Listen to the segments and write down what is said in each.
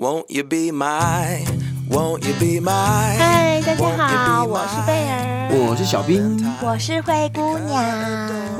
Won't you be my, won't you be my? 嗨，大家好，我是贝儿，我是小冰，我是灰姑娘。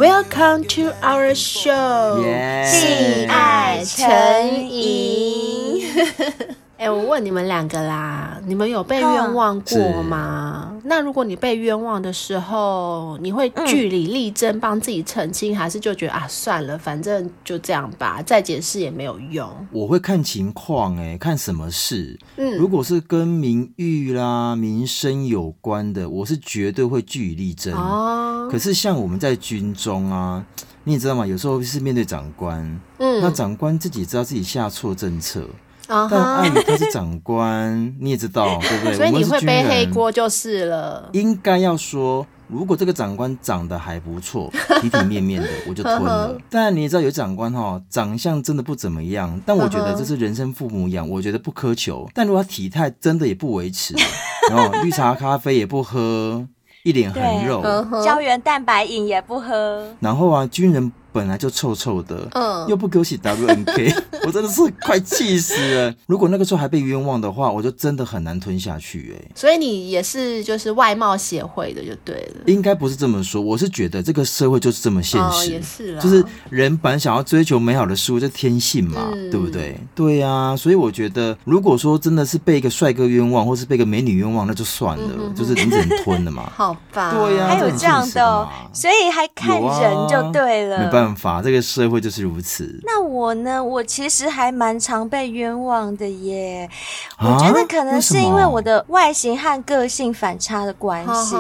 Welcome to our show，性爱成瘾。哎、欸，我问你们两个啦，你们有被冤枉过吗？那如果你被冤枉的时候，你会据理力争帮自己澄清，嗯、还是就觉得啊算了，反正就这样吧，再解释也没有用？我会看情况，哎，看什么事。嗯，如果是跟名誉啦、名声有关的，我是绝对会据理力争。哦，可是像我们在军中啊，你也知道吗？有时候是面对长官，嗯，那长官自己知道自己下错政策。Uh. 但碍于他是长官，你也知道，对不对？所以你会背黑锅就是了。应该要说，如果这个长官长得还不错，体体面面的，我就吞了。但你也知道，有长官哈，长相真的不怎么样，但我觉得这是人生父母养，我觉得不苛求。但如果他体态真的也不维持，然后绿茶咖啡也不喝，一脸横肉，胶原蛋白饮也不喝，然后啊，军人。本来就臭臭的，嗯，又不给我洗 WNK，我真的是快气死了。如果那个时候还被冤枉的话，我就真的很难吞下去哎。所以你也是就是外貌协会的就对了。应该不是这么说，我是觉得这个社会就是这么现实，哦、也是啦，就是人本来想要追求美好的事物，就天性嘛，嗯、对不对？对呀、啊，所以我觉得如果说真的是被一个帅哥冤枉，或是被一个美女冤枉，那就算了，嗯、哼哼就是你只能吞了嘛。好吧，对呀、啊，还有这样的、哦，所以还看人就对了，办法，这个社会就是如此。那我呢？我其实还蛮常被冤枉的耶。啊、我觉得可能是因为我的外形和个性反差的关系。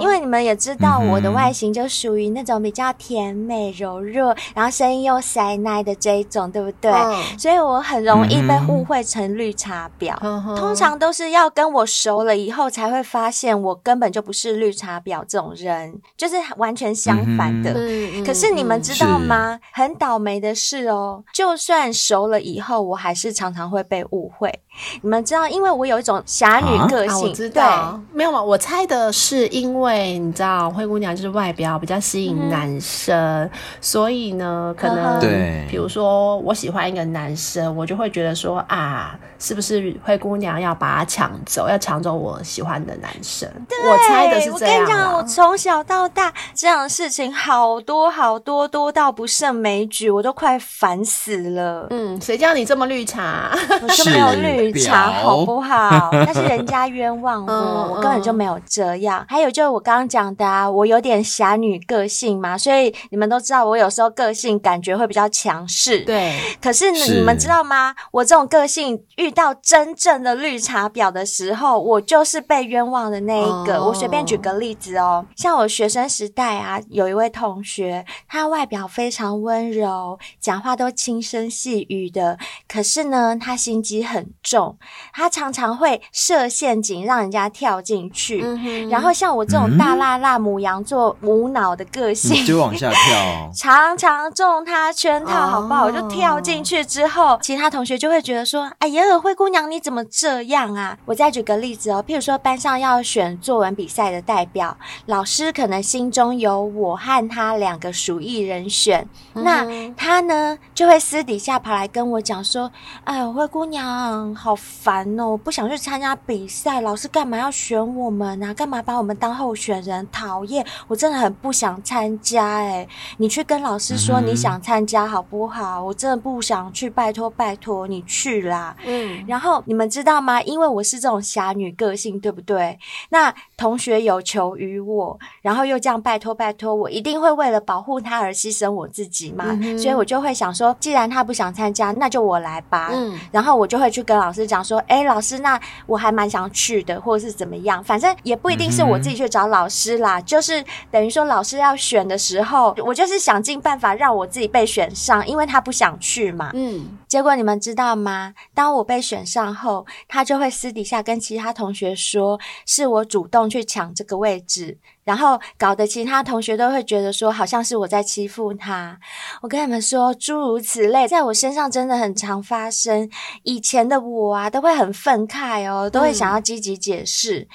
因为你们也知道，我的外形就属于那种比较甜美柔弱，然后声音又塞奶的这一种，对不对？嗯、所以我很容易被误会成绿茶婊。嗯、通常都是要跟我熟了以后，才会发现我根本就不是绿茶婊这种人，就是完全相反的。嗯、可是你们知道吗？很倒霉的是哦，就算熟了以后，我还是常常会被误会。你们知道，因为我有一种侠女个性，啊啊、我知道。对没有嘛？我猜的是，因为你知道，灰姑娘就是外表比较吸引男生，嗯、所以呢，可能对，比如说我喜欢一个男生，我就会觉得说啊，是不是灰姑娘要把他抢走，要抢走我喜欢的男生？对我猜的是这样。我跟你讲，我从小到大这样的事情好多好多，多到不胜枚举，我都快烦死了。嗯，谁叫你这么绿茶？我就没有绿。绿茶好不好？但是人家冤枉我，嗯、我根本就没有这样。还有就是我刚刚讲的啊，我有点侠女个性嘛，所以你们都知道我有时候个性感觉会比较强势。对，可是你们知道吗？我这种个性遇到真正的绿茶婊的时候，我就是被冤枉的那一个。哦、我随便举个例子哦，像我学生时代啊，有一位同学，他外表非常温柔，讲话都轻声细语的，可是呢，他心机很重。种，他常常会设陷阱让人家跳进去，嗯、然后像我这种大辣辣母羊座无脑的个性，就往下跳，常常中他圈套，好不好？哦、我就跳进去之后，其他同学就会觉得说：“哎呀，灰姑娘你怎么这样啊？”我再举个例子哦，譬如说班上要选作文比赛的代表，老师可能心中有我和他两个属意人选，嗯、那他呢就会私底下跑来跟我讲说：“哎呦，灰姑娘。”好烦哦！我不想去参加比赛，老师干嘛要选我们啊？干嘛把我们当候选人？讨厌！我真的很不想参加哎！你去跟老师说你想参加好不好？我真的不想去，拜托拜托你去啦！嗯，然后你们知道吗？因为我是这种侠女个性，对不对？那同学有求于我，然后又这样拜托拜托，我一定会为了保护他而牺牲我自己嘛。嗯。所以我就会想说，既然他不想参加，那就我来吧。嗯，然后我就会去跟老。老师讲说：“哎、欸，老师，那我还蛮想去的，或者是怎么样？反正也不一定是我自己去找老师啦，嗯、就是等于说老师要选的时候，我就是想尽办法让我自己被选上，因为他不想去嘛。嗯，结果你们知道吗？当我被选上后，他就会私底下跟其他同学说，是我主动去抢这个位置。”然后搞得其他同学都会觉得说，好像是我在欺负他。我跟你们说，诸如此类，在我身上真的很常发生。以前的我啊，都会很愤慨哦，都会想要积极解释。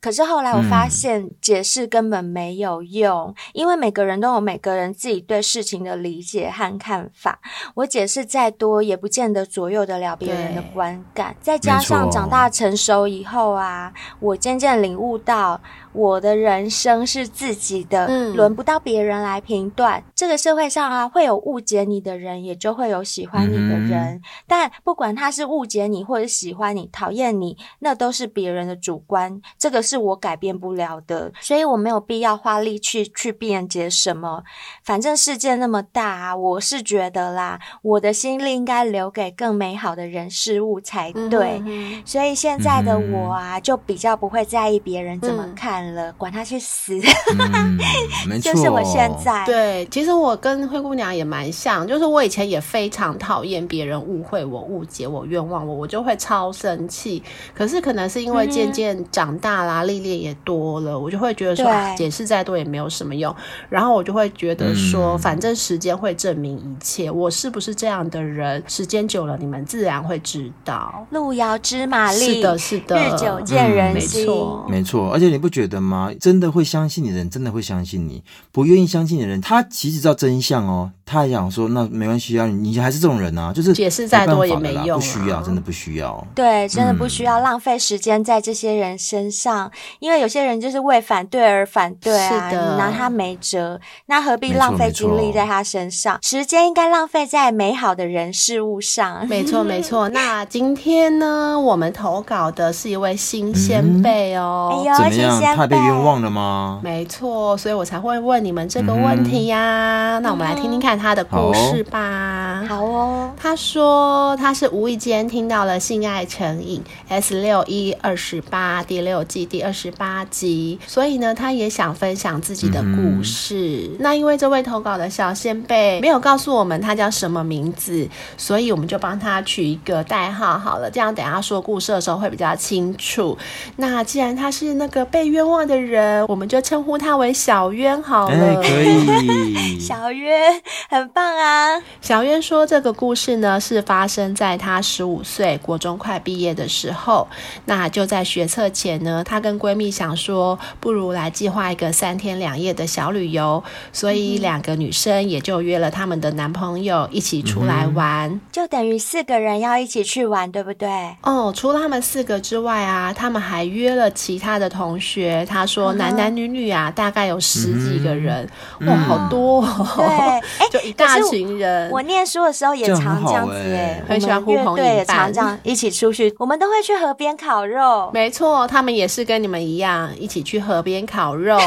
可是后来我发现，解释根本没有用，因为每个人都有每个人自己对事情的理解和看法。我解释再多，也不见得左右得了别人的观感。再加上长大成熟以后啊，我渐渐领悟到。我的人生是自己的，嗯，轮不到别人来评断。这个社会上啊，会有误解你的人，也就会有喜欢你的人。嗯、但不管他是误解你，或者喜欢你、讨厌你，那都是别人的主观，这个是我改变不了的。所以我没有必要花力气去辩解什么。反正世界那么大啊，我是觉得啦，我的心力应该留给更美好的人事物才对。嗯、所以现在的我啊，就比较不会在意别人怎么看。管他去死！嗯、没错，就是我现在。对，其实我跟灰姑娘也蛮像，就是我以前也非常讨厌别人误会我、误解我、冤枉我，我就会超生气。可是可能是因为渐渐长大啦，历练、嗯、也多了，我就会觉得说，解释再多也没有什么用。然后我就会觉得说，嗯、反正时间会证明一切。我是不是这样的人？时间久了，你们自然会知道。路遥知马力，是的，是的，日久见人心，嗯、没错，没错。而且你不觉得？吗？真的会相信你的人，真的会相信你；不愿意相信你的人，他其实知道真相哦。他还想说，那没关系啊，你还是这种人啊，就是解释再多也没用，不需要，真的不需要。对，真的不需要浪费时间在这些人身上，嗯、因为有些人就是为反对而反对啊，是的，你拿他没辙，那何必浪费精力在他身上？时间应该浪费在美好的人事物上。没错，没错。那今天呢，我们投稿的是一位新先辈哦，嗯、哎呦，怎么样？他被冤枉了吗？没错，所以我才会问你们这个问题呀、啊。嗯、那我们来听听看。他的故事吧，好哦。他说他是无意间听到了《性爱成瘾》S 六一二十八第六季第二十八集，所以呢，他也想分享自己的故事。嗯、那因为这位投稿的小先辈没有告诉我们他叫什么名字，所以我们就帮他取一个代号好了，这样等下说故事的时候会比较清楚。那既然他是那个被冤枉的人，我们就称呼他为小渊好了。欸、可以，小渊。很棒啊！小渊说，这个故事呢是发生在他十五岁，国中快毕业的时候。那就在学测前呢，她跟闺蜜想说，不如来计划一个三天两夜的小旅游。所以两个女生也就约了他们的男朋友一起出来玩，嗯、就等于四个人要一起去玩，对不对？哦，除了他们四个之外啊，他们还约了其他的同学。他说，男男女女啊，大概有十几个人，嗯、哇，好多、哦！对，哎。就一大群人，我念书的时候也常这样子哎，很喜欢呼朋引伴，对，也常这样一起出去，我们都会去河边烤肉。没错，他们也是跟你们一样，一起去河边烤肉。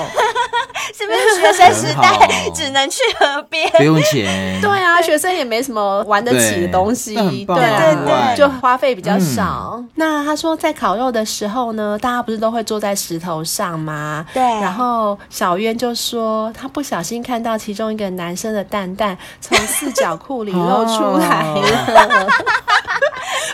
是不是学生时代 只能去河边？不用钱。对啊，学生也没什么玩得起的东西，对对对，就花费比较少。那他说，在烤肉的时候呢，大家不是都会坐在石头上吗？对。然后小渊就说，他不小心看到其中一个男生的蛋蛋从四角裤里 露出来了。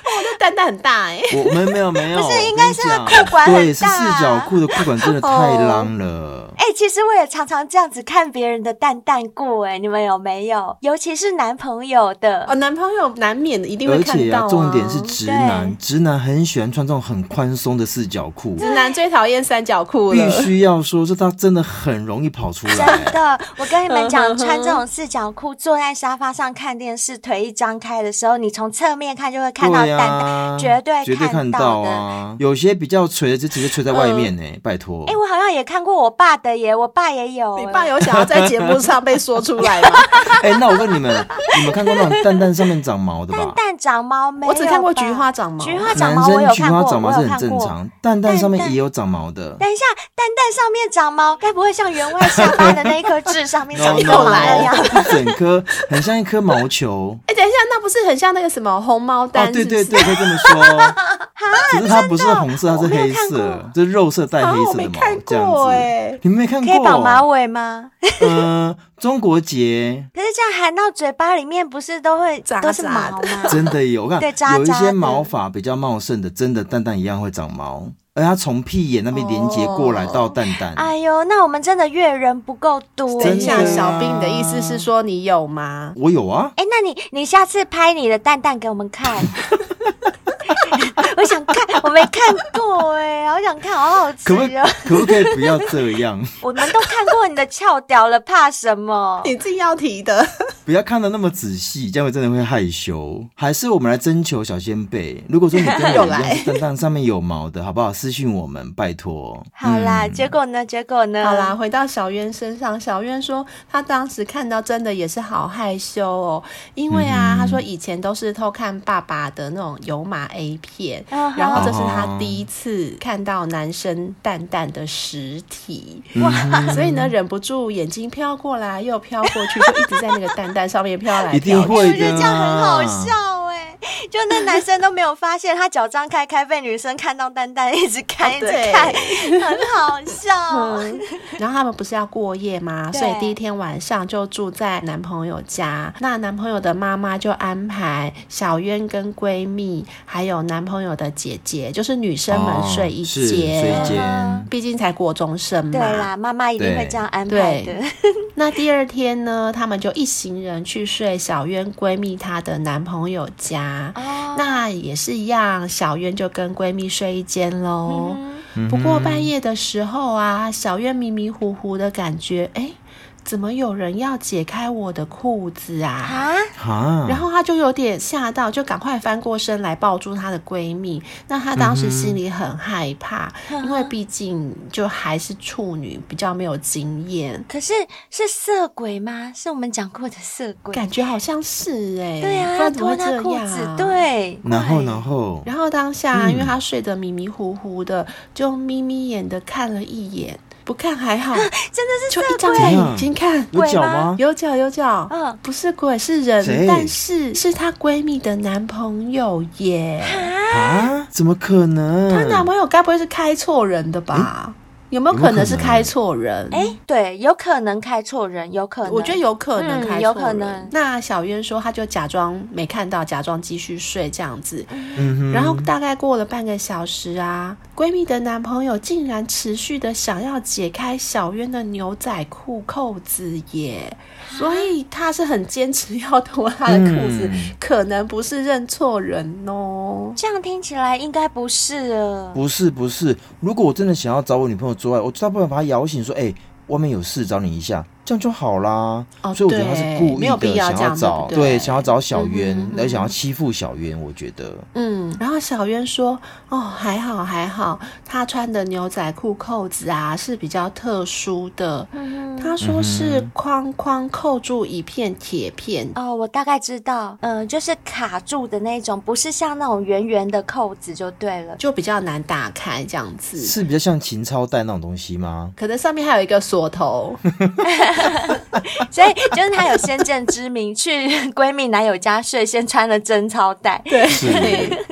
我的蛋蛋很大哎。我们没有没有，不是应该是他裤管很大？对，是四角裤的裤管真的太 浪了。哎，其实我也常常这样子看别人的蛋蛋过，哎，你们有没有？尤其是男朋友的，哦，男朋友难免的一定会看到。而且重点是直男，直男很喜欢穿这种很宽松的四角裤。直男最讨厌三角裤了。必须要说，这他真的很容易跑出来。真的，我跟你们讲，穿这种四角裤坐在沙发上看电视，腿一张开的时候，你从侧面看就会看到蛋蛋，绝对绝对看到啊。有些比较垂的就直接垂在外面呢，拜托。哎，我好像也看过我爸的。我爸也有，你爸有想要在节目上被说出来吗？哎、欸，那我问你们，你们看过那种蛋蛋上面长毛的吧？蛋蛋长毛没有？我只看过菊花长毛。菊花长毛我有看过，菊花长毛是很正常，蛋蛋上面也有长毛的。等一下，蛋蛋上面长毛，该不会像员外下巴的那一颗痣上面 长毛来一样？一整颗，很像一颗毛球。哎、欸，等一下，那不是很像那个什么红毛丹？哦，对对对，可以这么说。只是它不是红色，它是黑色，就是肉色带黑色的毛，这样子。你们没看过？可以绑马尾吗？嗯，中国结。可是这样含到嘴巴里面，不是都会都是毛吗？真的有，我看有一些毛发比较茂盛的，真的蛋蛋一样会长毛，而它从屁眼那边连接过来到蛋蛋。哎呦，那我们真的阅人不够多。等一下，小兵，你的意思是说你有吗？我有啊。哎，那你你下次拍你的蛋蛋给我们看。我没看过哎，好想看，好好吃哦。可不可以不要这样？我们都看过你的翘屌了，怕什么？你自己要提的。不要看的那么仔细，这样会真的会害羞。还是我们来征求小仙贝，如果说你跟我 一样，蛋蛋上面有毛的，好不好？私信我们，拜托。好啦，结果呢？结果呢？好啦，回到小渊身上，小渊说他当时看到真的也是好害羞哦，因为啊，他说以前都是偷看爸爸的那种油麻 A 片，然后这是他第一次看到男生蛋蛋的实体，哇，所以呢，忍不住眼睛飘过来又飘过去，就一直在那个蛋蛋上面飘来飘去，一定会的，我觉得这样很好笑哎、欸，就那男生都没有发现他脚张开开被女生看到蛋蛋，一直看一直看，很好笑、嗯。然后他们不是要过夜吗？所以第一天晚上就住在男朋友家。那男朋友的妈妈就安排小渊跟闺蜜还有男朋友的姐姐，就是女生们睡一间，睡一间，毕竟才国中生嘛。对啦，妈妈一定会这样安排的。那第二天呢，他们就一行人去睡小渊闺蜜她的男朋友家。哦，那也是一样，小渊就跟闺蜜睡一间喽。嗯、不过半夜的时候啊，小渊迷迷糊糊的感觉，哎。怎么有人要解开我的裤子啊？啊！然后她就有点吓到，就赶快翻过身来抱住她的闺蜜。那她当时心里很害怕，嗯、因为毕竟就还是处女，比较没有经验。可是是色鬼吗？是我们讲过的色鬼？感觉好像是哎、欸。对啊，他脱她裤子，对。然后，然后，然后当下，因为她睡得迷迷糊糊的，就眯眯眼的看了一眼。不看还好，真的是就一张眼睛看，有脚吗？有脚有脚，嗯，不是鬼是人，但是是她闺蜜的男朋友耶！啊？怎么可能？她男朋友该不会是开错人的吧？有没有可能是开错人？哎、欸，对，有可能开错人，有可能，我觉得有可能开错人、嗯，有可能。那小渊说，他就假装没看到，假装继续睡这样子。嗯哼。然后大概过了半个小时啊，闺蜜的男朋友竟然持续的想要解开小渊的牛仔裤扣子耶，所以他是很坚持要脱他的裤子、嗯，可能不是认错人哦。这样听起来应该不是了。不是不是，如果我真的想要找我女朋友。之外，我大部分把他摇醒，说：“哎、外面有事，找你一下。”这样就好啦，哦，所以我觉得他是故意的，想要找对，想要找小渊，而、嗯、想要欺负小渊。我觉得，嗯，然后小渊说：“哦，还好还好，他穿的牛仔裤扣子啊是比较特殊的。嗯”他说是框框扣住一片铁片。哦，我大概知道，嗯、呃，就是卡住的那种，不是像那种圆圆的扣子就对了，就比较难打开这样子。是比较像情操带那种东西吗？可能上面还有一个锁头。所以就是她有先见之明，去闺蜜男友家睡，先穿了贞操带。对，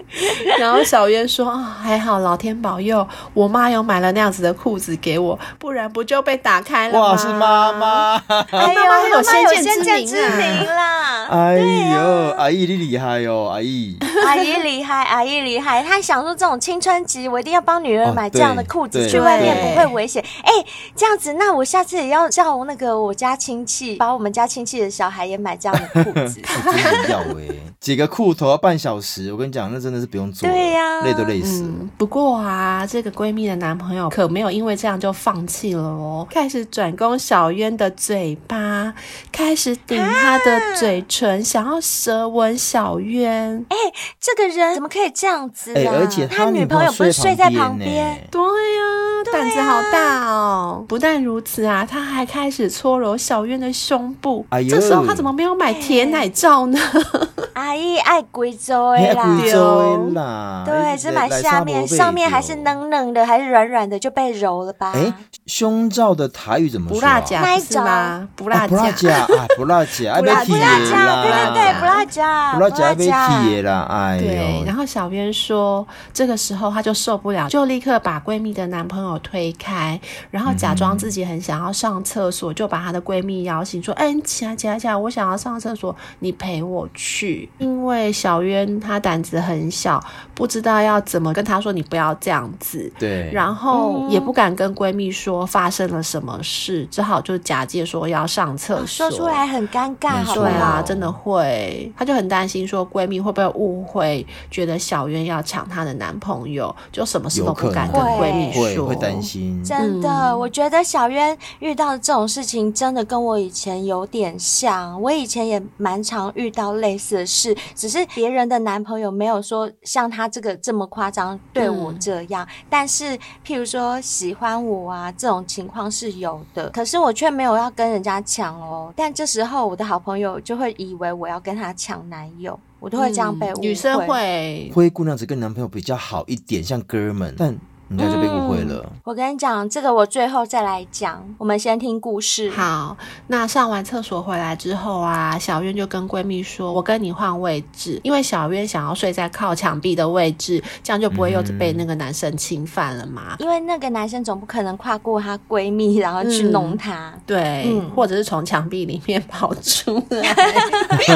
然后小渊说：“哦，还好，老天保佑，我妈有买了那样子的裤子给我，不然不就被打开了吗？”哇，是妈妈，哎呦，妈妈有先见之明啦！哎呦，阿姨你厉害哦，阿姨，阿姨厉害，阿姨厉害。她想说这种青春期，我一定要帮女儿买这样的裤子，去外面不会危险。哎，这样子，那我下次也要叫。那个我家亲戚把我们家亲戚的小孩也买这样的裤子，要哎，几个裤头要半小时，我跟你讲，那真的是不用做，对呀、啊，累都累死、嗯。不过啊，这个闺蜜的男朋友可没有因为这样就放弃了哦，开始转攻小渊的嘴巴，开始顶她的嘴唇，啊、想要舌吻小渊。哎、欸，这个人怎么可以这样子、啊？哎、欸，而且他女朋友不是睡在旁边？对呀、啊，胆子好大哦。不但如此啊，他还开始。搓揉小渊的胸部，哎呦，这时候他怎么没有买铁奶罩呢？阿姨爱贵州的啦，贵州的啦，对，只买下面，上面还是嫩嫩的，还是软软的，就被揉了吧？哎，胸罩的台语怎么说？不辣夹是吗？不辣夹，不辣不辣夹，不辣夹，对对对，不辣夹，不辣夹被铁了，哎呦。对，然后小渊说，这个时候他就受不了，就立刻把闺蜜的男朋友推开，然后假装自己很想要上厕所。就把她的闺蜜邀请，说：“哎、欸，你起来，起来，起来！我想要上厕所，你陪我去。”，因为小渊她胆子很小，不知道要怎么跟她说你不要这样子。对，然后也不敢跟闺蜜说发生了什么事，只好就假借说要上厕所，说出来很尴尬？对啊，真的会，她就很担心说闺蜜会不会误会，觉得小渊要抢她的男朋友，就什么事都不敢跟闺蜜说，会会担心。真的，嗯、我觉得小渊遇到的这种事情，真的跟我以前有点像。我以前也蛮常遇到类似的事，只是别人的男朋友没有说像他这个这么夸张对我这样。嗯、但是，譬如说喜欢我啊，这种情况是有的，可是我却没有要跟人家抢哦。但这时候，我的好朋友就会以为我要跟他抢男友，我都会这样被误会、嗯、女生会灰姑娘只跟男朋友比较好一点，像哥们，但。应该就被误会了。嗯。我跟你讲，这个我最后再来讲。我们先听故事。好，那上完厕所回来之后啊，小渊就跟闺蜜说：“我跟你换位置，因为小渊想要睡在靠墙壁的位置，这样就不会又被那个男生侵犯了嘛。因为那个男生总不可能跨过她闺蜜，然后去弄她。嗯、对，嗯、或者是从墙壁里面跑出来。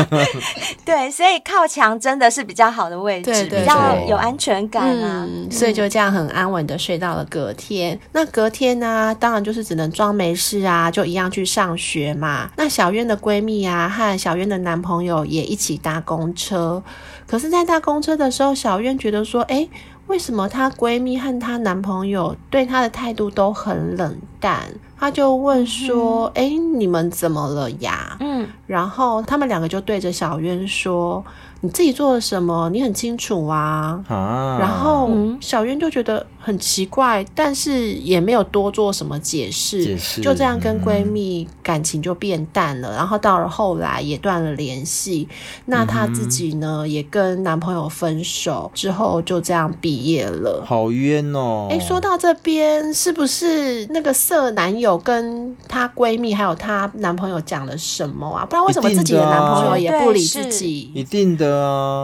对，所以靠墙真的是比较好的位置，对对对，比较有安全感啊。嗯、所以就这样很安稳的睡到了隔天，那隔天呢、啊，当然就是只能装没事啊，就一样去上学嘛。那小渊的闺蜜啊，和小渊的男朋友也一起搭公车。可是，在搭公车的时候，小渊觉得说，哎，为什么她闺蜜和她男朋友对她的态度都很冷淡？她就问说，哎、嗯，你们怎么了呀？嗯，然后他们两个就对着小渊说。你自己做了什么？你很清楚啊。啊然后小渊就觉得很奇怪，但是也没有多做什么解释，解释就这样跟闺蜜感情就变淡了。嗯、然后到了后来也断了联系。那她自己呢，嗯、也跟男朋友分手之后就这样毕业了。好冤哦！哎，说到这边，是不是那个色男友跟她闺蜜还有她男朋友讲了什么啊？不然为什么自己的男朋友也不理自己？一定的。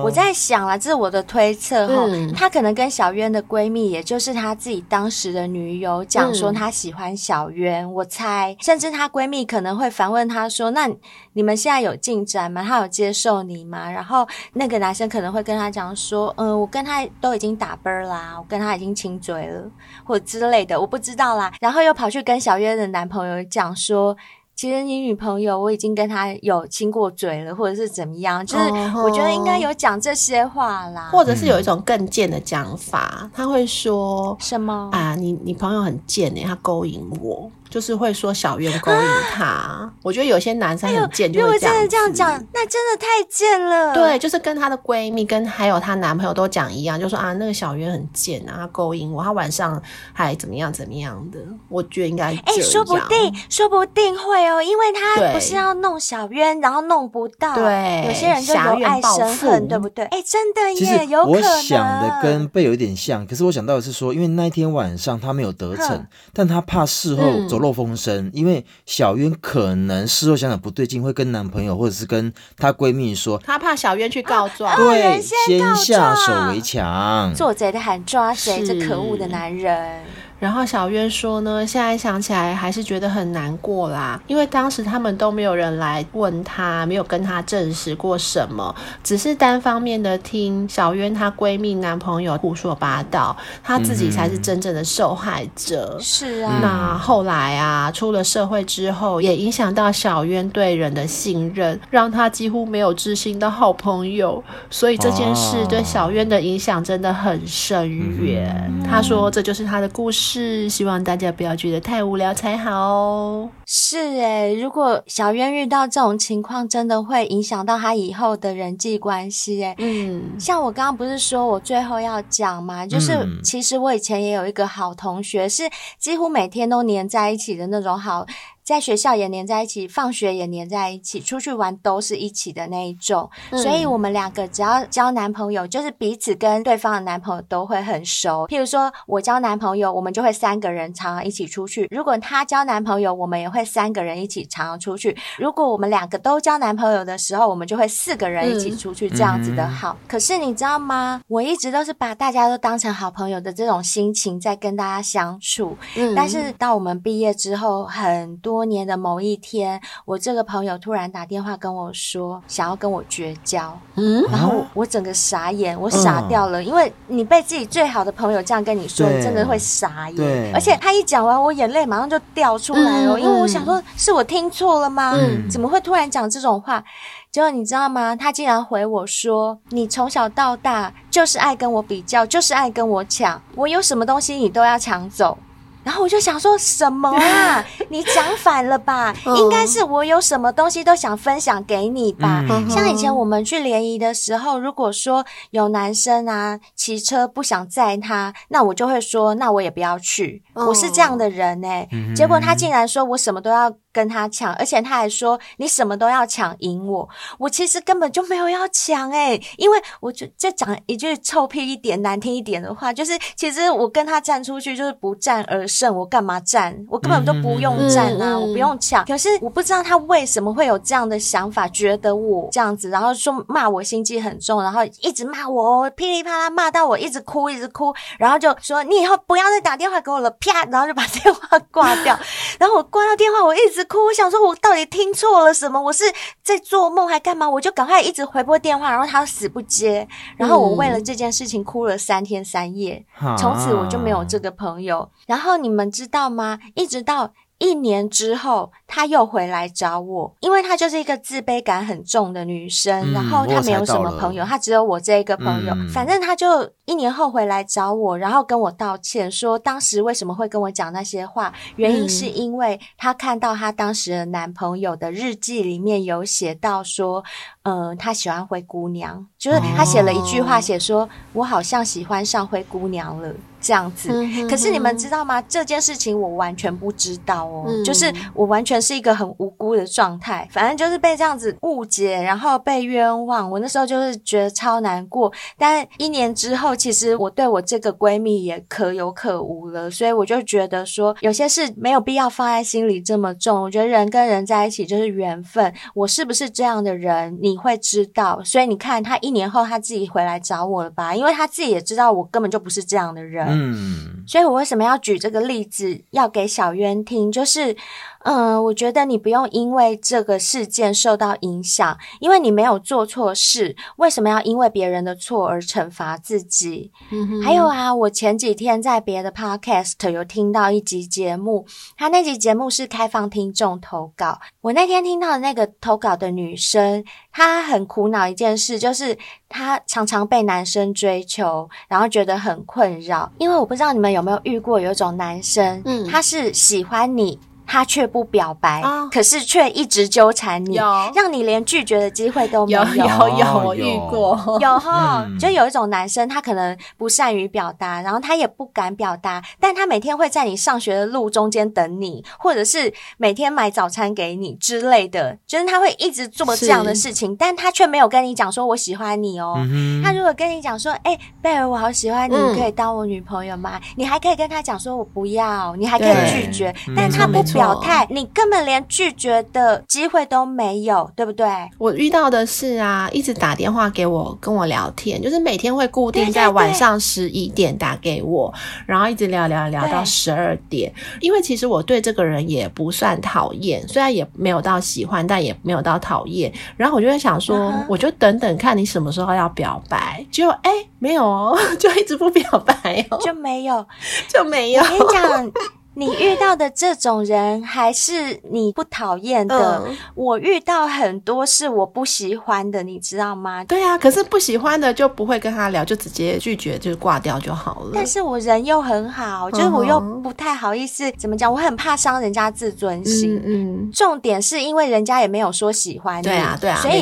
我在想了，这是我的推测哈，嗯、她可能跟小渊的闺蜜，也就是她自己当时的女友，讲说她喜欢小渊。嗯、我猜，甚至她闺蜜可能会反问她说：“那你们现在有进展吗？他有接受你吗？”然后那个男生可能会跟她讲说：“嗯，我跟他都已经打啵啦，我跟他已经亲嘴了，或之类的，我不知道啦。”然后又跑去跟小渊的男朋友讲说。其实你女朋友我已经跟她有亲过嘴了，或者是怎么样？就是我觉得应该有讲这些话啦，或者是有一种更贱的讲法，他会说什么啊？你你朋友很贱诶，他勾引我。就是会说小渊勾引他，啊、我觉得有些男生很贱，就会这样。如果真的这样讲，那真的太贱了。对，就是跟她的闺蜜跟还有她男朋友都讲一样，就说啊，那个小渊很贱啊，他勾引我，他晚上还怎么样怎么样的。我觉得应该哎、欸，说不定说不定会哦，因为他不是要弄小渊，然后弄不到。对，有些人就有爱生恨，对不对？哎、欸，真的耶，有可能。我想的跟贝有一点像，可是我想到的是说，因为那一天晚上他没有得逞，呵但他怕事后走。漏风声，因为小渊可能事后想想不对劲，会跟男朋友或者是跟她闺蜜说，她怕小渊去告状，啊、对，先下手为强，做贼的喊抓贼，这可恶的男人。然后小渊说呢，现在想起来还是觉得很难过啦，因为当时他们都没有人来问他，没有跟他证实过什么，只是单方面的听小渊她闺蜜男朋友胡说八道，她自己才是真正的受害者。是啊，那后来啊，出了社会之后，也影响到小渊对人的信任，让她几乎没有知心的好朋友，所以这件事对小渊的影响真的很深远。她说这就是她的故事。是希望大家不要觉得太无聊才好哦。是诶，如果小渊遇到这种情况，真的会影响到他以后的人际关系诶。嗯，像我刚刚不是说我最后要讲吗？就是其实我以前也有一个好同学，是几乎每天都黏在一起的那种好。在学校也黏在一起，放学也黏在一起，出去玩都是一起的那一种。嗯、所以，我们两个只要交男朋友，就是彼此跟对方的男朋友都会很熟。譬如说，我交男朋友，我们就会三个人常常一起出去；如果他交男朋友，我们也会三个人一起常常出去。如果我们两个都交男朋友的时候，我们就会四个人一起出去，嗯、这样子的好。可是你知道吗？我一直都是把大家都当成好朋友的这种心情在跟大家相处。嗯、但是，到我们毕业之后，很多。多年的某一天，我这个朋友突然打电话跟我说，想要跟我绝交。嗯，然后我整个傻眼，我傻掉了，嗯、因为你被自己最好的朋友这样跟你说，你真的会傻眼。而且他一讲完，我眼泪马上就掉出来了，嗯、因为我想说，是我听错了吗？嗯，怎么会突然讲这种话？结果你知道吗？他竟然回我说：“你从小到大就是爱跟我比较，就是爱跟我抢，我有什么东西你都要抢走。”然后我就想说什么啊？你讲反了吧？应该是我有什么东西都想分享给你吧？嗯、像以前我们去联谊的时候，如果说有男生啊骑车不想载他，那我就会说，那我也不要去。我是这样的人哎、欸。嗯、结果他竟然说我什么都要跟他抢，而且他还说你什么都要抢赢我。我其实根本就没有要抢诶、欸、因为我就就讲一句臭屁一点难听一点的话，就是其实我跟他站出去就是不战而。胜我干嘛战？我根本都不用战啊！嗯、我不用抢。可是我不知道他为什么会有这样的想法，觉得我这样子，然后说骂我心机很重，然后一直骂我，噼里啪啦骂到我一直哭，一直哭，然后就说你以后不要再打电话给我了，啪，然后就把 电话挂掉。然后我挂掉电话，我一直哭，我想说我到底听错了什么？我是在做梦还干嘛？我就赶快一直回拨电话，然后他死不接。然后我为了这件事情哭了三天三夜，从、此我就没有这个朋友。然后。你们知道吗？一直到一年之后，她又回来找我，因为她就是一个自卑感很重的女生，嗯、然后她没有什么朋友，她只有我这一个朋友。嗯、反正她就一年后回来找我，然后跟我道歉，说当时为什么会跟我讲那些话，原因是因为她看到她当时的男朋友的日记里面有写到说，嗯、呃，他喜欢灰姑娘，就是他写了一句话，写说、哦、我好像喜欢上灰姑娘了。这样子，可是你们知道吗？这件事情我完全不知道哦，嗯、就是我完全是一个很无辜的状态，反正就是被这样子误解，然后被冤枉。我那时候就是觉得超难过，但一年之后，其实我对我这个闺蜜也可有可无了，所以我就觉得说，有些事没有必要放在心里这么重。我觉得人跟人在一起就是缘分，我是不是这样的人，你会知道。所以你看，他一年后他自己回来找我了吧？因为他自己也知道我根本就不是这样的人。嗯，所以我为什么要举这个例子，要给小渊听？就是，嗯、呃，我觉得你不用因为这个事件受到影响，因为你没有做错事，为什么要因为别人的错而惩罚自己？嗯哼，还有啊，我前几天在别的 podcast 有听到一集节目，他那集节目是开放听众投稿。我那天听到的那个投稿的女生，她很苦恼一件事，就是她常常被男生追求，然后觉得很困扰。因为我不知道你们有没有遇过有一种男生，嗯，他是喜欢你。他却不表白，哦、可是却一直纠缠你，让你连拒绝的机会都没有。有有有，我遇过，有哈，就有一种男生，他可能不善于表达，然后他也不敢表达，但他每天会在你上学的路中间等你，或者是每天买早餐给你之类的，就是他会一直做这样的事情，但他却没有跟你讲说我喜欢你哦。嗯、他如果跟你讲说，哎、欸，贝尔，我好喜欢你，嗯、可以当我女朋友吗？你还可以跟他讲说我不要，你还可以拒绝，但他不表。表态，你根本连拒绝的机会都没有，对不对？我遇到的是啊，一直打电话给我，跟我聊天，就是每天会固定在晚上十一点打给我，然后一直聊聊聊到十二点。因为其实我对这个人也不算讨厌，虽然也没有到喜欢，但也没有到讨厌。然后我就会想说，嗯、我就等等看你什么时候要表白。就哎，没有哦，就一直不表白哦，就没有，就没有。我跟你讲。你遇到的这种人还是你不讨厌的？嗯、我遇到很多是我不喜欢的，你知道吗？对啊，可是不喜欢的就不会跟他聊，就直接拒绝，就挂掉就好了。但是我人又很好，就是我又不太好意思、嗯、怎么讲，我很怕伤人家自尊心。嗯，嗯，重点是因为人家也没有说喜欢你，对啊，对啊，所以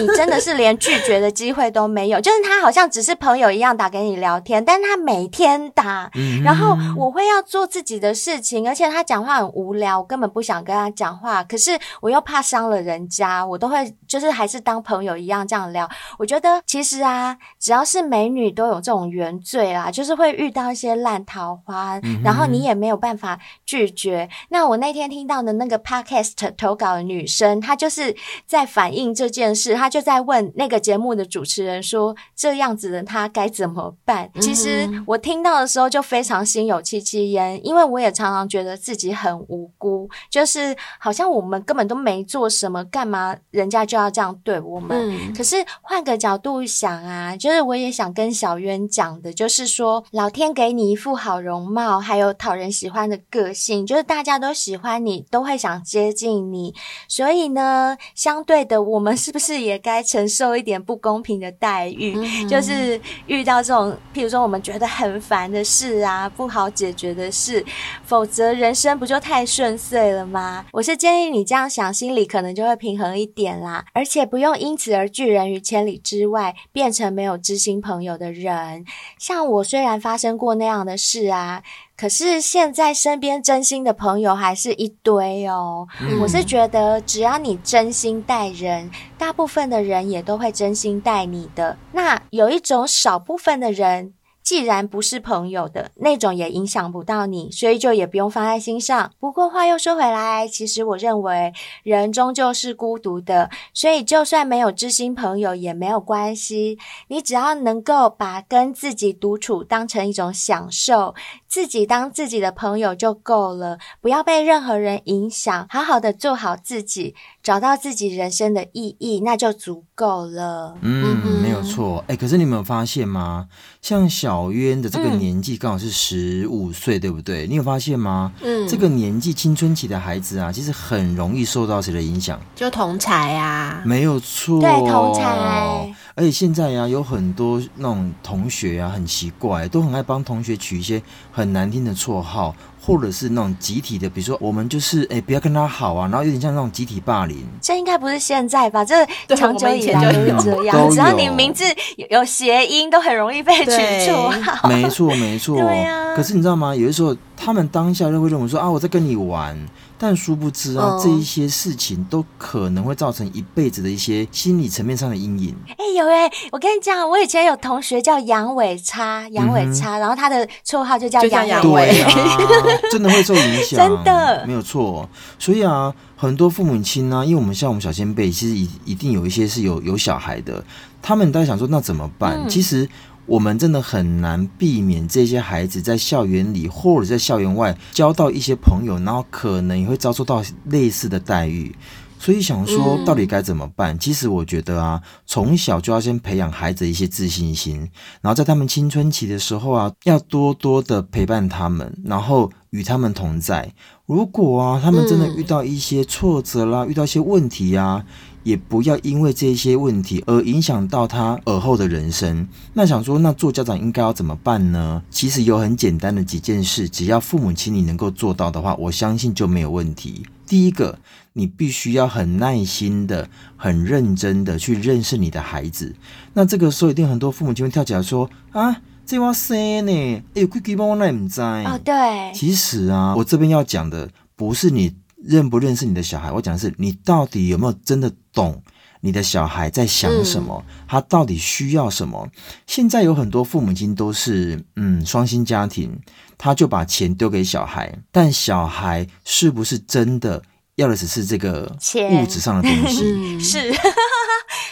你真的是连拒绝的机会都没有。就是他好像只是朋友一样打给你聊天，但他每天打，嗯、然后我会要做自己的事。事情，而且他讲话很无聊，我根本不想跟他讲话。可是我又怕伤了人家，我都会就是还是当朋友一样这样聊。我觉得其实啊，只要是美女都有这种原罪啦，就是会遇到一些烂桃花，嗯、然后你也没有办法拒绝。那我那天听到的那个 podcast 投稿的女生，她就是在反映这件事，她就在问那个节目的主持人说：“这样子的她该怎么办？”其实我听到的时候就非常心有戚戚焉，因为我也。常常觉得自己很无辜，就是好像我们根本都没做什么，干嘛人家就要这样对我们？嗯、可是换个角度想啊，就是我也想跟小渊讲的，就是说老天给你一副好容貌，还有讨人喜欢的个性，就是大家都喜欢你，都会想接近你。所以呢，相对的，我们是不是也该承受一点不公平的待遇？嗯、就是遇到这种，譬如说我们觉得很烦的事啊，不好解决的事，否则人生不就太顺遂了吗？我是建议你这样想，心里可能就会平衡一点啦，而且不用因此而拒人于千里之外，变成没有知心朋友的人。像我虽然发生过那样的事啊，可是现在身边真心的朋友还是一堆哦。嗯、我是觉得，只要你真心待人，大部分的人也都会真心待你的。那有一种少部分的人。既然不是朋友的那种，也影响不到你，所以就也不用放在心上。不过话又说回来，其实我认为人终究是孤独的，所以就算没有知心朋友也没有关系。你只要能够把跟自己独处当成一种享受，自己当自己的朋友就够了，不要被任何人影响，好好的做好自己，找到自己人生的意义，那就足够了。嗯，没有错。哎，可是你有没有发现吗？像小渊的这个年纪刚好是十五岁，嗯、对不对？你有发现吗？嗯，这个年纪青春期的孩子啊，其实很容易受到谁的影响？就同才啊，没有错，对，同才。而且现在呀、啊，有很多那种同学啊，很奇怪，都很爱帮同学取一些很难听的绰号。或者是那种集体的，比如说我们就是哎、欸，不要跟他好啊，然后有点像那种集体霸凌。这应该不是现在吧？这长久以来都是这样，只要你名字有有谐音，都很容易被取绰号。没错，没错。对啊。可是你知道吗？有的时候他们当下就会认为说啊，我在跟你玩。但殊不知啊，哦、这一些事情都可能会造成一辈子的一些心理层面上的阴影。哎、欸，有哎、欸，我跟你讲，我以前有同学叫杨伟叉，杨伟叉，嗯、然后他的绰号就叫杨伟，对啊，真的会受影响，真的没有错。所以啊，很多父母亲呢、啊，因为我们像我们小先辈，其实一一定有一些是有有小孩的，他们都在想说，那怎么办？嗯、其实。我们真的很难避免这些孩子在校园里或者在校园外交到一些朋友，然后可能也会遭受到类似的待遇。所以想说，到底该怎么办？嗯、其实我觉得啊，从小就要先培养孩子一些自信心，然后在他们青春期的时候啊，要多多的陪伴他们，然后与他们同在。如果啊，他们真的遇到一些挫折啦，嗯、遇到一些问题啊。也不要因为这些问题而影响到他尔后的人生。那想说，那做家长应该要怎么办呢？其实有很简单的几件事，只要父母亲你能够做到的话，我相信就没有问题。第一个，你必须要很耐心的、很认真的去认识你的孩子。那这个时候，一定很多父母亲会跳起来说：“啊，这我生呢？哎，规矩帮我那唔知。”哦，对。其实啊，我这边要讲的不是你。认不认识你的小孩？我讲的是你到底有没有真的懂你的小孩在想什么？嗯、他到底需要什么？现在有很多父母亲都是嗯双薪家庭，他就把钱丢给小孩，但小孩是不是真的要的只是这个物质上的东西？嗯、是。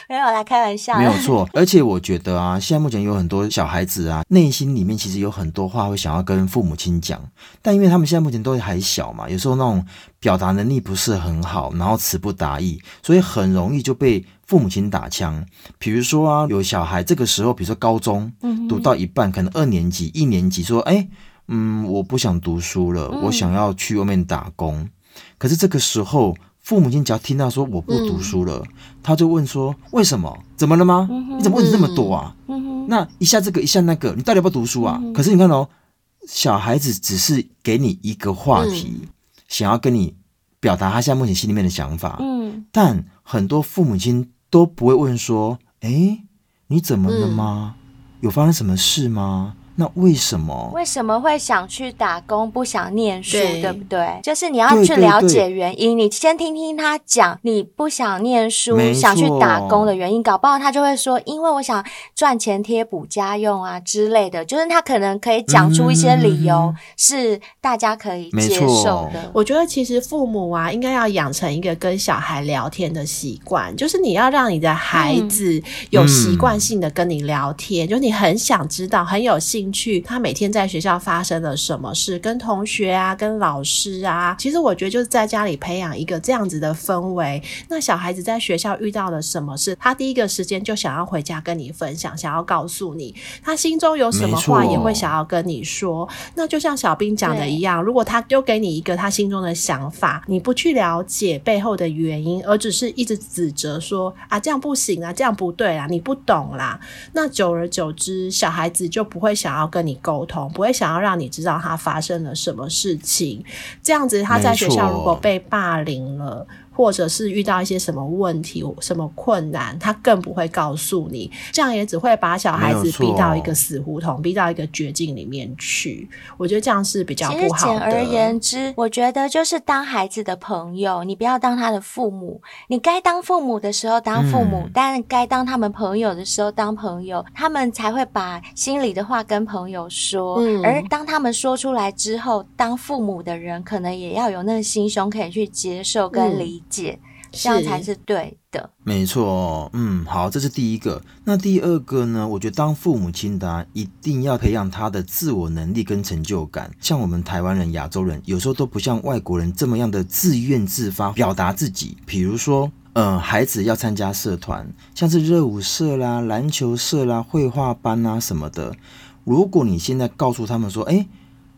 没有啦开玩笑，没有错。而且我觉得啊，现在目前有很多小孩子啊，内心里面其实有很多话会想要跟父母亲讲，但因为他们现在目前都还小嘛，有时候那种表达能力不是很好，然后词不达意，所以很容易就被父母亲打枪。比如说啊，有小孩这个时候，比如说高中读到一半，可能二年级、一年级，说，哎，嗯，我不想读书了，我想要去外面打工。可是这个时候。父母亲只要听到说我不读书了，嗯、他就问说，为什么？怎么了吗？嗯、你怎么问题这么多啊？嗯、那一下这个一下那个，你到底要不要读书啊？嗯、可是你看哦，小孩子只是给你一个话题，嗯、想要跟你表达他现在目前心里面的想法。嗯，但很多父母亲都不会问说，哎，你怎么了吗？嗯、有发生什么事吗？那为什么？为什么会想去打工，不想念书，对，对不对？就是你要去了解原因。对对对，你先听听他讲，你不想念书，想去打工的原因，搞不好他就会说，因为我想赚钱贴补家用啊之类的。就是他可能可以讲出一些理由，是大家可以接受的。我觉得其实父母啊，应该要养成一个跟小孩聊天的习惯，就是你要让你的孩子有习惯性的跟你聊天，嗯、就是你很想知道，很有兴进去他每天在学校发生了什么事，跟同学啊，跟老师啊。其实我觉得就是在家里培养一个这样子的氛围。那小孩子在学校遇到了什么事，他第一个时间就想要回家跟你分享，想要告诉你，他心中有什么话也会想要跟你说。那就像小兵讲的一样，如果他丢给你一个他心中的想法，你不去了解背后的原因，而只是一直指责说啊，这样不行啊，这样不对啊，你不懂啦。那久而久之，小孩子就不会想要跟你沟通，不会想要让你知道他发生了什么事情。这样子，他在学校如果被霸凌了。或者是遇到一些什么问题、什么困难，他更不会告诉你，这样也只会把小孩子逼到一个死胡同，逼到一个绝境里面去。我觉得这样是比较不好的。简而言之，我觉得就是当孩子的朋友，你不要当他的父母。你该当父母的时候当父母，嗯、但该当他们朋友的时候当朋友，他们才会把心里的话跟朋友说。嗯、而当他们说出来之后，当父母的人可能也要有那个心胸可以去接受跟理解。这样才是对的。没错，嗯，好，这是第一个。那第二个呢？我觉得当父母亲的啊，一定要培养他的自我能力跟成就感。像我们台湾人、亚洲人，有时候都不像外国人这么样的自愿自发表达自己。比如说，嗯、呃，孩子要参加社团，像是热舞社啦、篮球社啦、绘画班啊什么的。如果你现在告诉他们说，哎，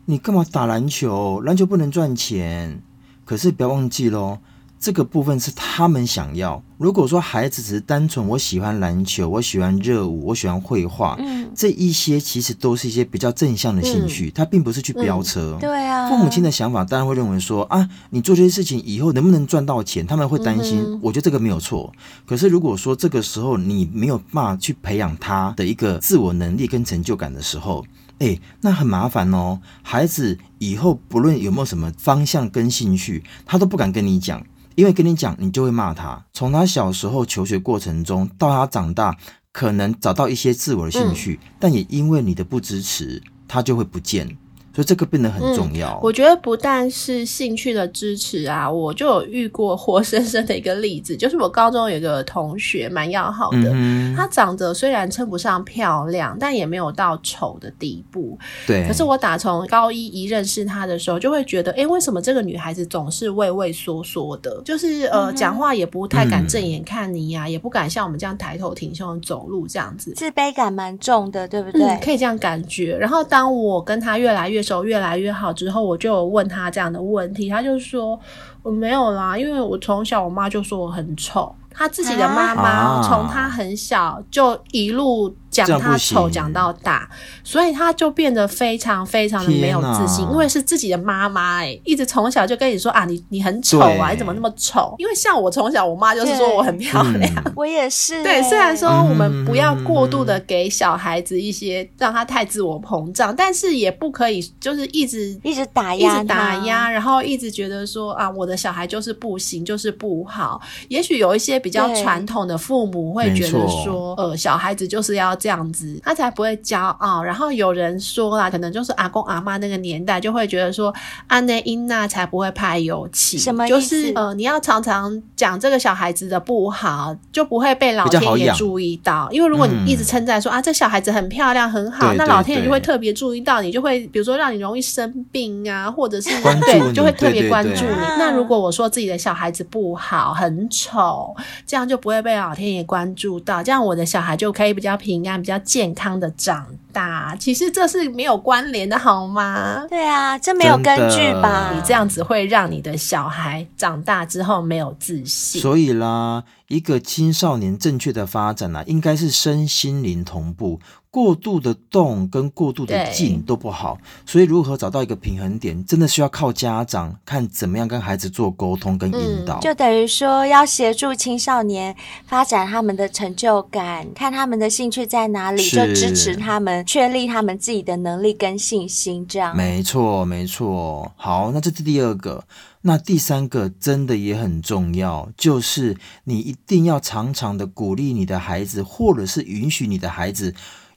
你干嘛打篮球？篮球不能赚钱。可是不要忘记喽。这个部分是他们想要。如果说孩子只是单纯我喜欢篮球，我喜欢热舞，我喜欢绘画，嗯，这一些其实都是一些比较正向的兴趣，他、嗯、并不是去飙车。嗯、对啊，父母亲的想法当然会认为说啊，你做这些事情以后能不能赚到钱？他们会担心。嗯、我觉得这个没有错。可是如果说这个时候你没有办法去培养他的一个自我能力跟成就感的时候，哎，那很麻烦哦。孩子以后不论有没有什么方向跟兴趣，他都不敢跟你讲。因为跟你讲，你就会骂他。从他小时候求学过程中到他长大，可能找到一些自我的兴趣，嗯、但也因为你的不支持，他就会不见。所以这个变得很重要。嗯。我觉得不但是兴趣的支持啊，我就有遇过活生生的一个例子，就是我高中有个同学蛮要好的，嗯、他长得虽然称不上漂亮，但也没有到丑的地步。对。可是我打从高一一认识她的时候，就会觉得，哎，为什么这个女孩子总是畏畏缩缩的？就是呃，讲话也不太敢正眼看你呀、啊，嗯、也不敢像我们这样抬头挺胸走路这样子，自卑感蛮重的，对不对？嗯，可以这样感觉。然后当我跟她越来越手越来越好之后，我就问他这样的问题，他就说我没有啦，因为我从小我妈就说我很丑。他自己的妈妈从他很小就一路讲他丑讲到大，所以他就变得非常非常的没有自信，因为是自己的妈妈哎，一直从小就跟你说啊，你你很丑啊，你怎么那么丑？因为像我从小我妈就是说我很漂亮，我也是。对，虽然说我们不要过度的给小孩子一些让他太自我膨胀，但是也不可以就是一直一直打压，一直打压，然后一直觉得说啊，我的小孩就是不行，就是不好。也许有一些。比较传统的父母会觉得说，呃，小孩子就是要这样子，他才不会骄傲。然后有人说啦，可能就是阿公阿妈那个年代就会觉得说，安内因娜才不会拍油漆，什么意思？就是呃，你要常常讲这个小孩子的不好，就不会被老天爷注意到。因为如果你一直称赞说、嗯、啊，这小孩子很漂亮很好，那老天爷就会特别注意到你，就会比如说让你容易生病啊，或者是对，就会特别关注你。那如果我说自己的小孩子不好，很丑。这样就不会被老天爷关注到，这样我的小孩就可以比较平安、比较健康的长大。其实这是没有关联的，好吗？对啊，这没有根据吧？你这样子会让你的小孩长大之后没有自信。所以啦，一个青少年正确的发展啊，应该是身心灵同步。过度的动跟过度的静都不好，所以如何找到一个平衡点，真的需要靠家长看怎么样跟孩子做沟通跟引导。嗯，就等于说要协助青少年发展他们的成就感，看他们的兴趣在哪里，就支持他们确立他们自己的能力跟信心。这样没错，没错。好，那这是第二个，那第三个真的也很重要，就是你一定要常常的鼓励你的孩子，或者是允许你的孩子。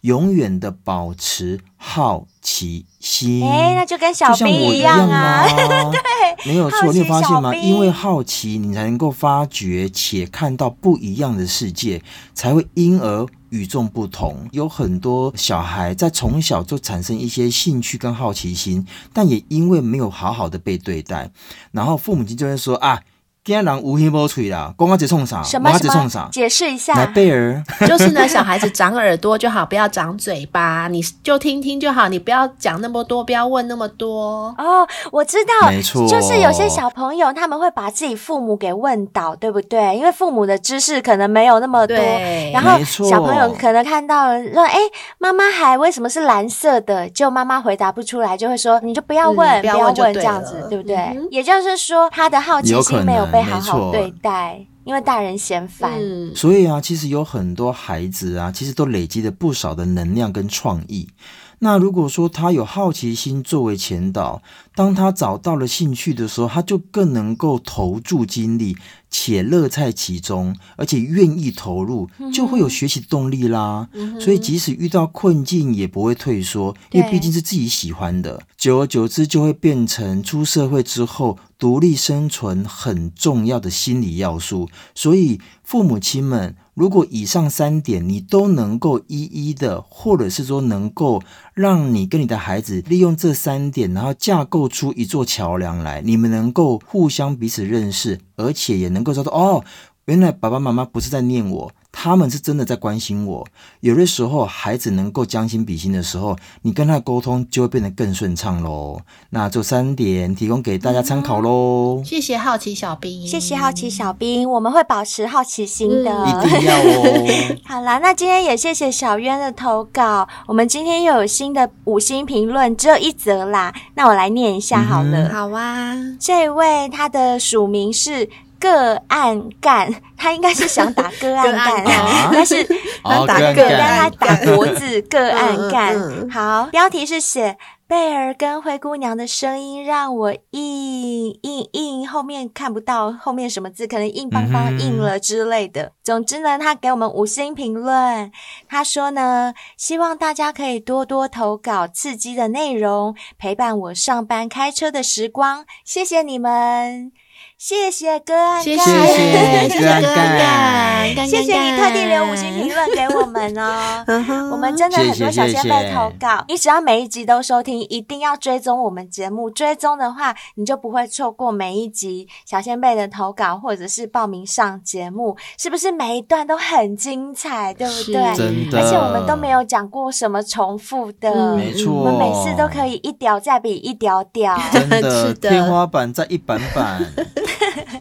永远的保持好奇心。哎，那就跟小兵一样啊，就像我一样啊 对，没有错。你有发现吗？因为好奇，你才能够发掘且看到不一样的世界，才会因而与众不同。有很多小孩在从小就产生一些兴趣跟好奇心，但也因为没有好好的被对待，然后父母亲就会说啊。今天人无耳无嘴啦，光光只冲啥？什么什么？解释一下。来贝儿，就是呢，小孩子长耳朵就好，不要长嘴巴，你就听听就好，你不要讲那么多，不要问那么多。哦，我知道，没错，就是有些小朋友他们会把自己父母给问倒，对不对？因为父母的知识可能没有那么多，然后小朋友可能看到了说：“哎，妈妈海为什么是蓝色的？”就妈妈回答不出来，就会说：“你就不要问，嗯、不要问，不要问这样子，对不对？”嗯、也就是说，他的好奇心没有被。好好对待，因为大人嫌烦。嗯，所以啊，其实有很多孩子啊，其实都累积了不少的能量跟创意。那如果说他有好奇心作为前导，当他找到了兴趣的时候，他就更能够投注精力，且乐在其中，而且愿意投入，就会有学习动力啦。嗯、所以即使遇到困境，也不会退缩，因为毕竟是自己喜欢的。久而久之，就会变成出社会之后独立生存很重要的心理要素。所以父母亲们。如果以上三点你都能够一一的，或者是说能够让你跟你的孩子利用这三点，然后架构出一座桥梁来，你们能够互相彼此认识，而且也能够说到哦，原来爸爸妈妈不是在念我。他们是真的在关心我。有的时候，孩子能够将心比心的时候，你跟他沟通就会变得更顺畅喽。那这三点提供给大家参考喽。谢谢好奇小兵，谢谢好奇小兵，我们会保持好奇心的，嗯、一定要哦。好啦，那今天也谢谢小渊的投稿。我们今天又有新的五星评论，只有一则啦。那我来念一下好了。嗯、好啊，这位他的署名是。个案干，他应该是想打个案干，但是 他打个，但他打国字个案干。好，标题是写贝儿跟灰姑娘的声音让我硬硬硬，后面看不到后面什么字，可能硬邦邦硬了之类的。总之呢，他给我们五星评论，他说呢，希望大家可以多多投稿刺激的内容，陪伴我上班开车的时光。谢谢你们。谢谢个案干，谢谢 个案干，谢谢你特地留五星评论给我们哦。我们真的很多小仙贝投稿，你只要每一集都收听，一定要追踪我们节目。追踪的话，你就不会错过每一集小仙贝的投稿，或者是报名上节目，是不是每一段都很精彩？对不对？真的，而且我们都没有讲过什么重复的，没错，我们每次都可以一屌再比一屌屌，真 的，天花板再一板板。ハハハハ!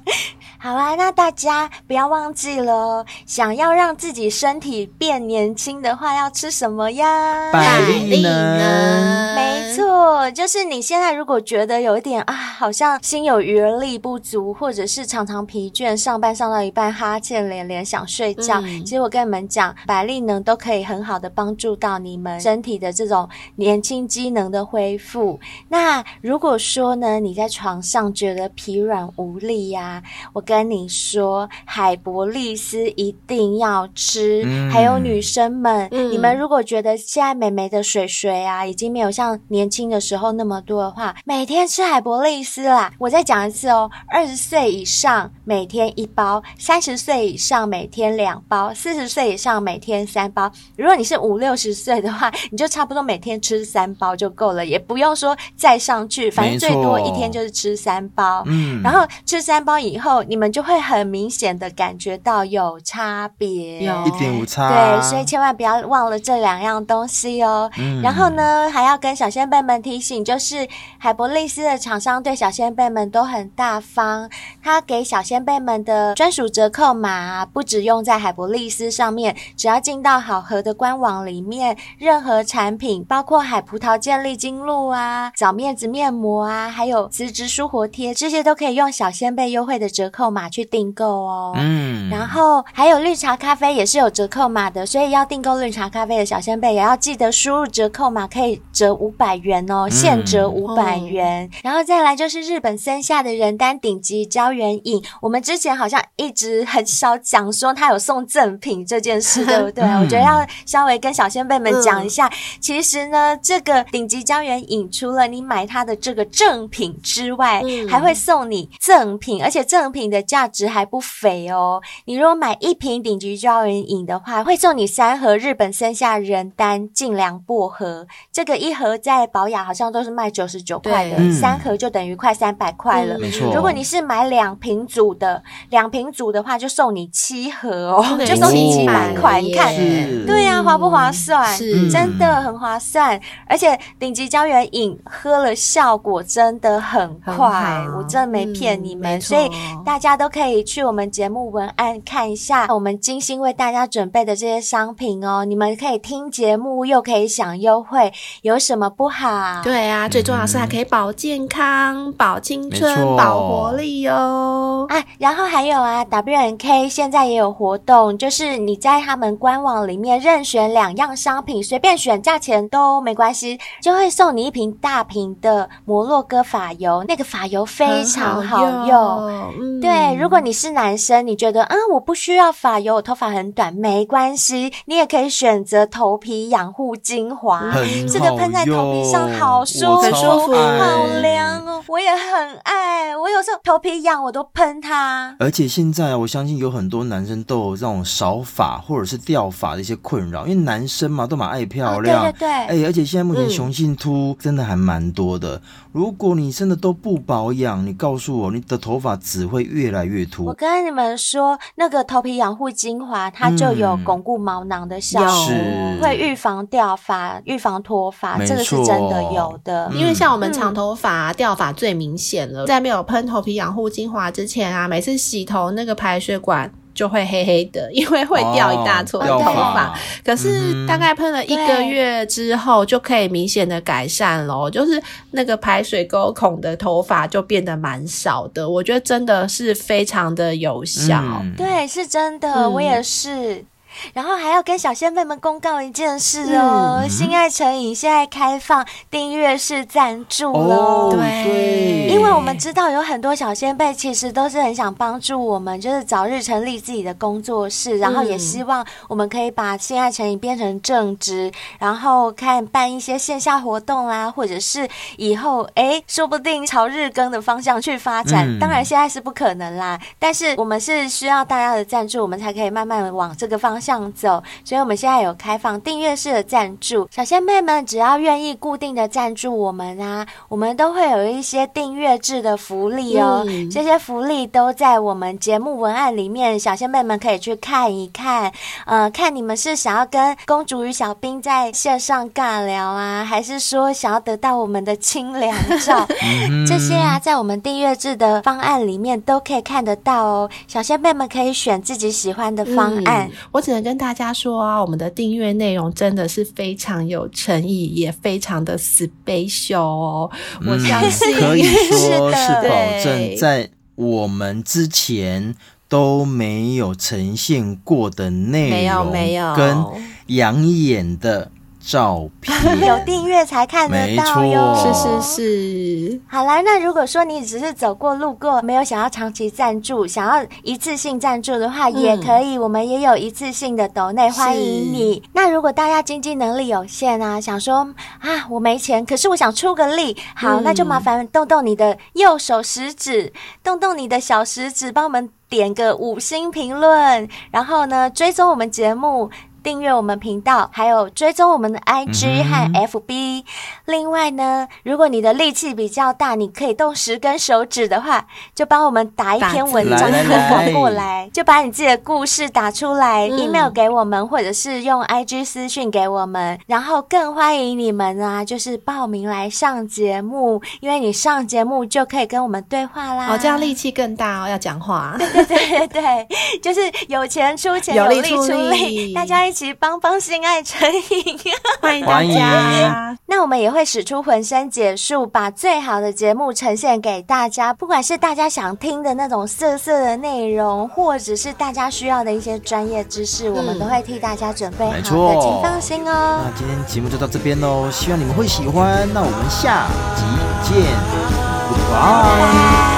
好啦，那大家不要忘记了，想要让自己身体变年轻的话，要吃什么呀？百利呢，没错，就是你现在如果觉得有一点啊，好像心有余而力不足，或者是常常疲倦，上班上到一半哈欠连连想睡觉，嗯、其实我跟你们讲，百利能都可以很好的帮助到你们身体的这种年轻机能的恢复。那如果说呢，你在床上觉得疲软无力呀、啊，我跟跟你说，海博利斯一定要吃。嗯、还有女生们，嗯、你们如果觉得现在美眉的水水啊，已经没有像年轻的时候那么多的话，每天吃海博利斯啦。我再讲一次哦，二十岁以上每天一包，三十岁以上每天两包，四十岁以上每天三包。如果你是五六十岁的话，你就差不多每天吃三包就够了，也不用说再上去，反正最多一天就是吃三包。嗯，然后吃三包以后，你们。就会很明显的感觉到有差别，有一点无差。对，所以千万不要忘了这两样东西哦。嗯、然后呢，还要跟小仙贝们提醒，就是海博利斯的厂商对小仙贝们都很大方，他给小仙贝们的专属折扣码不止用在海博利斯上面，只要进到好和的官网里面，任何产品，包括海葡萄健力精露啊、枣面子面膜啊，还有磁植舒活贴，这些都可以用小仙贝优惠的折扣。扣码去订购哦。嗯，然后还有绿茶咖啡也是有折扣码的，所以要订购绿茶咖啡的小仙贝也要记得输入折扣码，可以折五百元哦，现折五百元。然后再来就是日本森下的人丹顶级胶原饮，我们之前好像一直很少讲说它有送赠品这件事，对不对？嗯、我觉得要稍微跟小仙贝们讲一下，嗯、其实呢，这个顶级胶原饮除了你买它的这个赠品之外，嗯、还会送你赠品，而且赠品的价值还不菲哦。你如果买一瓶顶级胶原饮的话，会送你三盒日本生下仁丹净凉薄荷，这个一盒在保养好像都是卖九十九块的，嗯、三盒就等于快三百块了。没错、嗯，如果你是买两瓶组的，两瓶组的话就送你七盒哦，就送你七百块。你看，对呀、啊，划不划算？是，真的很划算。而且顶级胶原饮喝了效果真的很快，我真的没骗你们。嗯、所以大家都可以去我们节目文案看一下，我们精心为大家准备的这些商品哦。你们可以听节目又可以享优惠，有什么不好？对啊，最重要是还可以保健康、保青春、保活力哦。啊，然后还有啊，W N K 现在也有活动，就是你在他们官网里面任选两样商品，随便选，价钱都没关系，就会送你一瓶大瓶的摩洛哥发油，那个发油非常好用。好用嗯、对，如果你是男生，你觉得嗯，我不需要发油，我头发很短，没关系，你也可以选择头皮养护精华，这个喷在头皮上好舒服，很舒服，好凉哦，我也很爱。我有时候头皮痒，我都喷它。而且现在我相信有很多男生都有这种少发或者是掉发的一些困扰，因为男生嘛都蛮爱漂亮，哦、对对对。哎，而且现在目前雄性秃真的还蛮多的。嗯、如果你真的都不保养，你告诉我，你的头发只会越来越秃。我跟你们说，那个头皮养护精华，它就有巩固毛囊的效果，嗯、会预防掉发、预防脱发，错这个是真的有的。因为像我们长头发、嗯、掉发最明显了，在没有喷头皮养护精华之前啊，每次洗头那个排水管就会黑黑的，因为会掉一大撮的头发。哦、可是大概喷了一个月之后，就可以明显的改善咯，就是那个排水沟孔的头发就变得蛮少的。我觉得真的是非常的有效。嗯、对，是真的，嗯、我也是。然后还要跟小仙贝们公告一件事哦，嗯、性爱成瘾现在开放订阅式赞助了。哦、对，因为我们知道有很多小仙贝其实都是很想帮助我们，就是早日成立自己的工作室，然后也希望我们可以把心爱成瘾变成正职，然后看办一些线下活动啦，或者是以后哎说不定朝日更的方向去发展。嗯、当然现在是不可能啦，但是我们是需要大家的赞助，我们才可以慢慢往这个方向。向走，所以我们现在有开放订阅式的赞助，小仙妹们只要愿意固定的赞助我们啊，我们都会有一些订阅制的福利哦。嗯、这些福利都在我们节目文案里面，小仙妹们可以去看一看。呃，看你们是想要跟公主与小兵在线上尬聊啊，还是说想要得到我们的清凉照？这些啊，在我们订阅制的方案里面都可以看得到哦。小仙妹们可以选自己喜欢的方案，嗯、我只能。跟大家说啊，我们的订阅内容真的是非常有诚意，也非常的 special 哦。嗯、我相信 可以 说是保证在我们之前都没有呈现过的内容，没有没有跟养眼的。照片 有订阅才看得到哟，是是是。好啦，那如果说你只是走过路过，没有想要长期赞助，想要一次性赞助的话，嗯、也可以，我们也有一次性的抖内欢迎你。那如果大家经济能力有限啊，想说啊我没钱，可是我想出个力，好，嗯、那就麻烦动动你的右手食指，动动你的小食指，帮我们点个五星评论，然后呢追踪我们节目。订阅我们频道，还有追踪我们的 IG 和 FB。嗯、另外呢，如果你的力气比较大，你可以动十根手指的话，就帮我们打一篇文章发过来，就把你自己的故事打出来、嗯、，email 给我们，或者是用 IG 私讯给我们。然后更欢迎你们啊，就是报名来上节目，因为你上节目就可以跟我们对话啦。哦，这样力气更大哦，要讲话。对对对对对，就是有钱出钱，有力出力，出力大家一起。起帮帮性爱成瘾，欢迎大家。那我们也会使出浑身解数，把最好的节目呈现给大家。不管是大家想听的那种色色的内容，或者是大家需要的一些专业知识，嗯、我们都会替大家准备好的，请放心哦。那今天节目就到这边喽，希望你们会喜欢。那我们下集见，拜拜。